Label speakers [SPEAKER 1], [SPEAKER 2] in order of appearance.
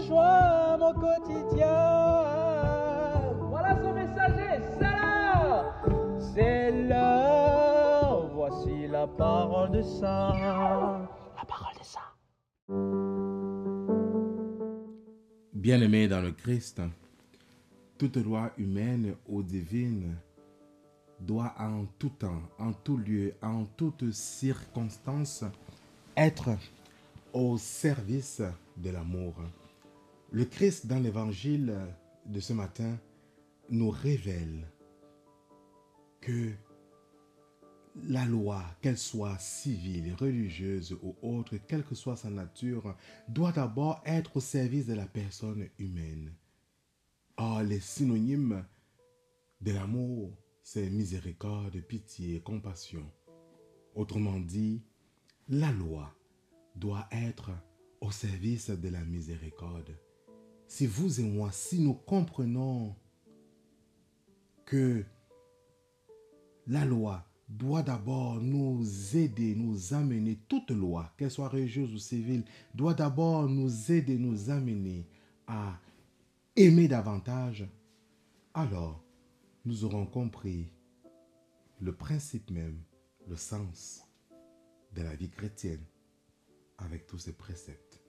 [SPEAKER 1] rejoins mon quotidien. Voilà son messager, c'est l'heure. C'est l'heure, voici la parole de ça. La parole de ça.
[SPEAKER 2] Bien-aimés dans le Christ, toute loi humaine ou divine doit en tout temps, en tout lieu, en toutes circonstances être au service de l'amour. Le Christ dans l'évangile de ce matin nous révèle que la loi, qu'elle soit civile, religieuse ou autre, quelle que soit sa nature, doit d'abord être au service de la personne humaine. Or, les synonymes de l'amour, c'est miséricorde, pitié, compassion. Autrement dit, la loi doit être au service de la miséricorde. Si vous et moi, si nous comprenons que la loi doit d'abord nous aider, nous amener, toute loi, qu'elle soit religieuse ou civile, doit d'abord nous aider, nous amener à aimer davantage, alors nous aurons compris le principe même, le sens de la vie chrétienne avec tous ces préceptes.